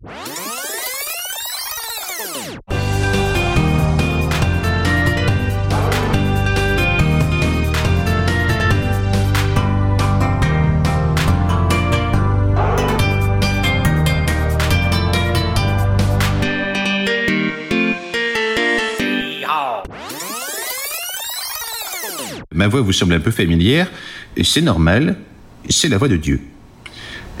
Ma voix vous semble un peu familière, c'est normal, c'est la voix de Dieu.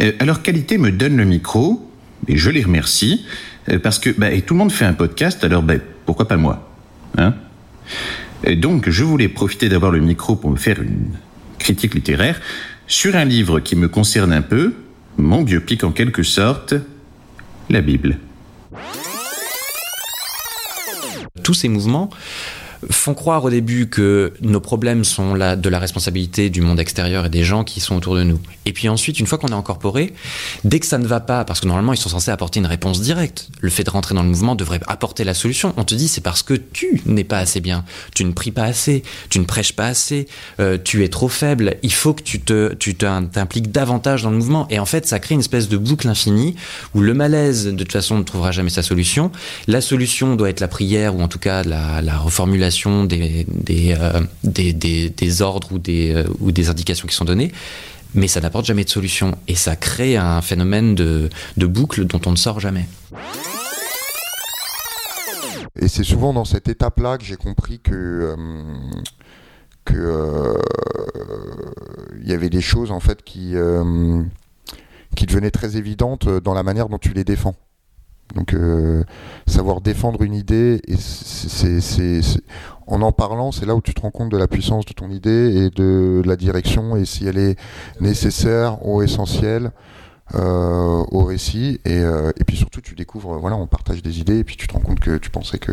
Euh, alors Qualité me donne le micro, et je les remercie, euh, parce que bah, et tout le monde fait un podcast, alors bah, pourquoi pas moi hein? Et Donc je voulais profiter d'avoir le micro pour me faire une critique littéraire sur un livre qui me concerne un peu, mon biopic en quelque sorte, la Bible. Tous ces mouvements font croire au début que nos problèmes sont de la responsabilité du monde extérieur et des gens qui sont autour de nous. Et puis ensuite, une fois qu'on est incorporé, dès que ça ne va pas, parce que normalement ils sont censés apporter une réponse directe, le fait de rentrer dans le mouvement devrait apporter la solution. On te dit c'est parce que tu n'es pas assez bien, tu ne pries pas assez, tu ne prêches pas assez, euh, tu es trop faible. Il faut que tu te, tu t'impliques davantage dans le mouvement. Et en fait, ça crée une espèce de boucle infinie où le malaise de toute façon ne trouvera jamais sa solution. La solution doit être la prière ou en tout cas la reformulation des, euh, des, des, des, ordres ou des, euh, ou des indications qui sont données, mais ça n'apporte jamais de solution. Et ça crée un phénomène de, de boucle dont on ne sort jamais. Et c'est souvent dans cette étape-là que j'ai compris que euh, que il y avait des choses en fait qui qui devenaient très évidentes dans la manière dont tu les défends. Donc euh, savoir défendre une idée, et c'est, en en parlant, c'est là où tu te rends compte de la puissance de ton idée et de la direction et si elle est nécessaire ou essentielle euh, au récit. Et, euh, et, puis surtout, tu découvres, voilà, on partage des idées et puis tu te rends compte que tu pensais que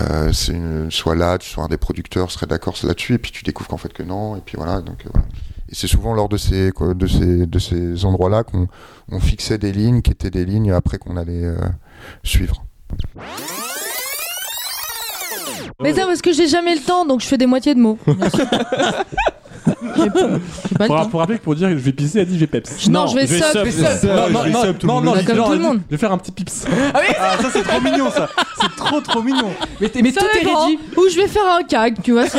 euh, c'est une, soit là, soit un des producteurs serait d'accord là-dessus et puis tu découvres qu'en fait que non. Et puis voilà, donc voilà. Et c'est souvent lors de ces, de ces, de ces endroits-là qu'on on fixait des lignes qui étaient des lignes après qu'on allait euh, suivre. Mais ça parce que j'ai jamais le temps, donc je fais des moitiés de mots. Pour, rappeler que pour dire que je vais pisser, elle dit je vais peps. Non, je vais sub. sub, je vais sub. Non, non, je vais non, sub tout le non, monde. non, Comme j'ai- tout genre, le elle dit, monde. Je vais faire un petit pips. Ah, ça c'est trop mignon ça. C'est trop trop mignon. Mais, t'es- mais tout Ça est réduit. Ou je vais faire un cag, tu vois.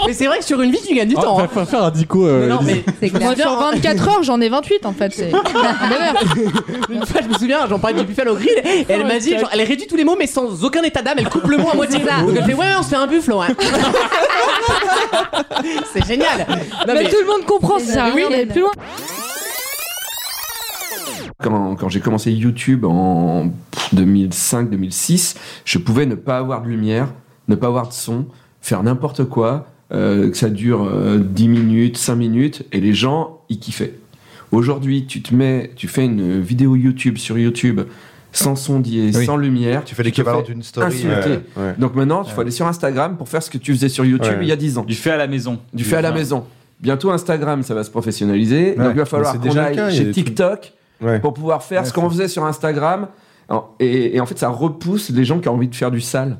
c'est, Mais c'est vrai que sur une vie tu gagnes du Ah, temps. va hein. faire- faire un dico. euh, Mais non, mais Moi, sur 24 heures, j'en ai 28 en fait. C'est une fois je me souviens, j'en parlais du buffalo au grill et elle m'a dit, genre, elle réduit tous les mots mais sans aucun état d'âme, elle coupe le mot à moitié. C'est. Donc elle fait ouais, on se fait un buffalo. Hein. c'est génial. Non, mais, tout le monde comprend, ça Oui, d'aller plus loin. Quand, quand j'ai commencé YouTube en 2005-2006, je pouvais ne pas avoir de lumière, ne pas avoir de son, faire n'importe quoi, euh, que ça dure euh, 10 minutes, 5 minutes, et les gens, ils kiffaient. Aujourd'hui, tu te mets, tu fais une vidéo YouTube sur YouTube sans son dié, Oui. sans lumière. Tu fais l'équivalent d'une story. Ouais, ouais. Donc maintenant, il faut aller sur Instagram pour faire ce que tu faisais sur YouTube Ouais. il y a 10 ans. Du fait à la maison. Du fait à la maison. Bientôt Instagram, ça va se professionnaliser. Donc Ouais. il va falloir qu'on aille cas, chez TikTok Ouais. pour pouvoir faire Ouais, ce qu'on faisait sur Instagram. Et, et en fait, ça repousse les gens qui ont envie de faire du sale.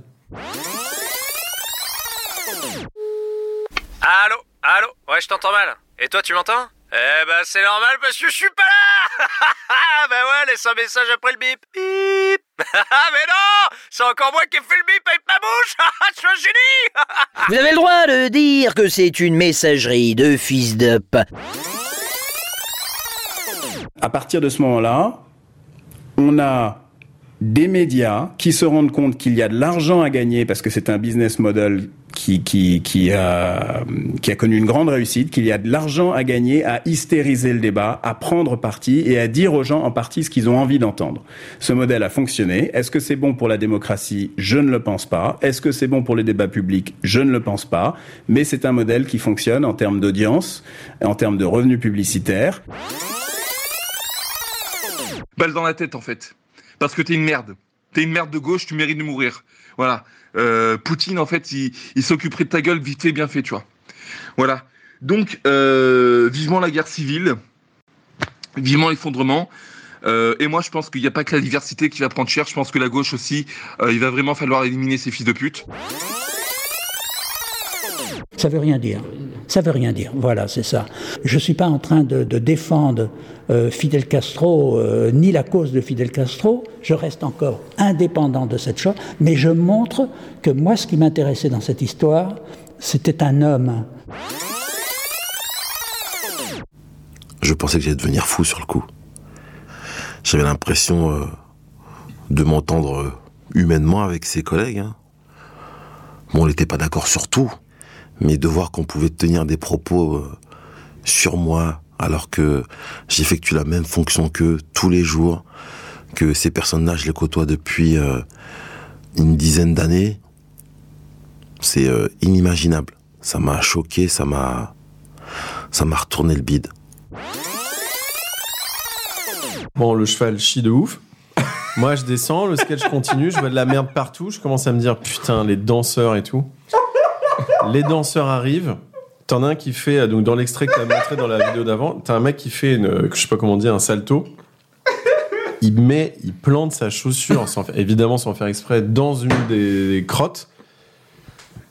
Ouais, je t'entends mal. Et toi, tu m'entends? Eh ben, c'est normal parce que je suis pas là Ben ouais, laisse un message après le bip. Bip Ah, mais non C'est encore moi qui ai fait le bip avec ma bouche Je suis un génie Vous avez le droit de dire que c'est une messagerie de fils de p. À partir de ce moment-là, on a des médias qui se rendent compte qu'il y a de l'argent à gagner parce que c'est un business model qui, a, a connu une grande réussite, qu'il y a de l'argent à gagner à hystériser le débat, à prendre parti et à dire aux gens en partie ce qu'ils ont envie d'entendre. Ce modèle a fonctionné. Est-ce que c'est bon pour la démocratie? Je ne le pense pas. Est-ce que c'est bon pour les débats publics? Je ne le pense pas. Mais c'est un modèle qui fonctionne en termes d'audience, en termes de revenus publicitaires. balle dans la tête en fait. Parce que t'es une merde. T'es une merde de gauche, tu mérites de mourir. Voilà. Euh, Poutine en fait, il, s'occuperait de ta gueule vite fait, bien fait, tu vois. Voilà. Donc, euh, vivement la guerre civile, vivement l'effondrement. Euh, et moi, je pense qu'il n'y a pas que la diversité qui va prendre cher. Je pense que la gauche aussi, il va vraiment falloir éliminer ces fils de pute. Ça veut rien dire. Ça veut rien dire. Voilà, c'est ça. Je ne suis pas en train de, défendre euh, Fidel Castro euh, ni la cause de Fidel Castro. Je reste encore indépendant de cette chose, mais je montre que moi, ce qui m'intéressait dans cette histoire, c'était un homme. Je pensais que j'allais devenir fou sur le coup. J'avais l'impression euh, de m'entendre humainement avec ses collègues. hein. Bon, on n'était pas d'accord sur tout, mais de voir qu'on pouvait tenir des propos euh, sur moi alors que j'effectue la même fonction qu'eux tous les jours, que ces personnes-là, je les côtoie depuis euh, une dizaine d'années, c'est euh, inimaginable. Ça m'a choqué, ça m'a, ça m'a retourné le bide. Bon, le cheval chie de ouf. Moi, je descends, le sketch continue, je vois de la merde partout. Je commence à me dire, putain, les danseurs et tout. Les danseurs arrivent. T'en as un qui fait, donc dans l'extrait que t'as montré dans la vidéo d'avant, t'as un mec qui fait, une, je sais pas comment dire, un salto. Il met, il plante sa chaussure, évidemment sans faire exprès, dans une des, des crottes.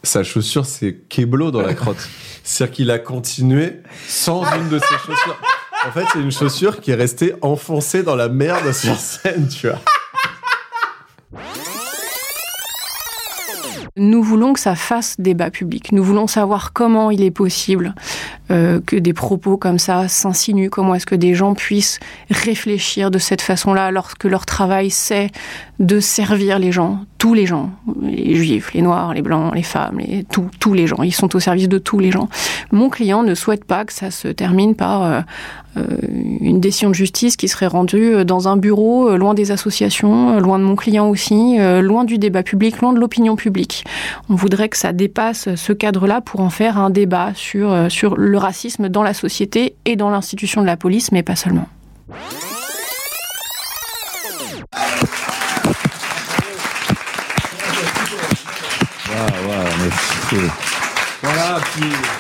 Sa chaussure, c'est Keblo dans la crotte. C'est-à-dire qu'il a continué sans une de ses chaussures. En fait, c'est une chaussure qui est restée enfoncée dans la merde sur scène, tu vois. Nous voulons que ça fasse débat public. Nous voulons savoir comment il est possible euh, que des propos comme ça s'insinuent. Comment est-ce que des gens puissent réfléchir de cette façon-là alors que leur travail c'est de servir les gens, tous les gens, les juifs, les noirs, les blancs, les femmes, tous, les gens. Ils sont au service de tous les gens. Mon client ne souhaite pas que ça se termine par euh, euh, une décision de justice qui serait rendue euh, dans un bureau, loin des associations, loin de mon client aussi, loin du débat public, loin de l'opinion publique. On voudrait que ça dépasse ce cadre-là pour en faire un débat sur le racisme dans la société et dans l'institution de la police, mais pas seulement. Voilà,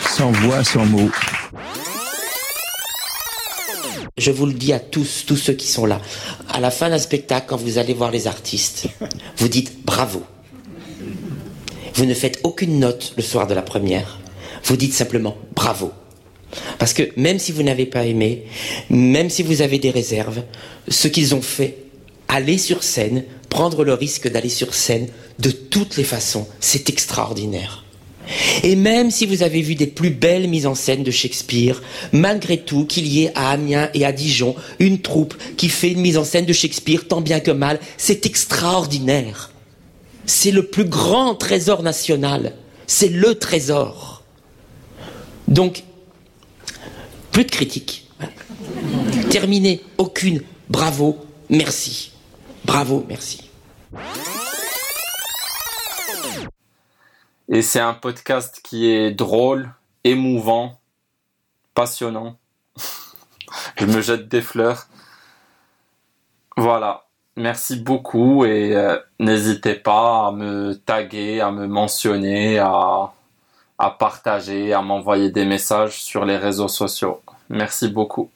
Sans voix, sans mots. Je vous le dis à tous, tous ceux qui sont là. À la fin d'un spectacle, quand vous allez voir les artistes, vous dites bravo. Vous ne faites aucune note le soir de la première. Vous dites simplement bravo. Parce que même si vous n'avez pas aimé, même si vous avez des réserves, ce qu'ils ont fait, aller sur scène, prendre le risque d'aller sur scène, de toutes les façons, c'est extraordinaire. Et même si vous avez vu des plus belles mises en scène de Shakespeare, malgré tout qu'il y ait à Amiens et à Dijon une troupe qui fait une mise en scène de Shakespeare tant bien que mal, c'est extraordinaire. C'est le plus grand trésor national. C'est le trésor. Donc, plus de critiques. Terminé. Aucune. Bravo. Merci. Bravo. Merci. Et c'est un podcast qui est drôle, émouvant, passionnant. Je me jette des fleurs. Voilà. Merci beaucoup et euh, n'hésitez pas à me taguer, à me mentionner, à, partager, à m'envoyer des messages sur les réseaux sociaux. Merci beaucoup.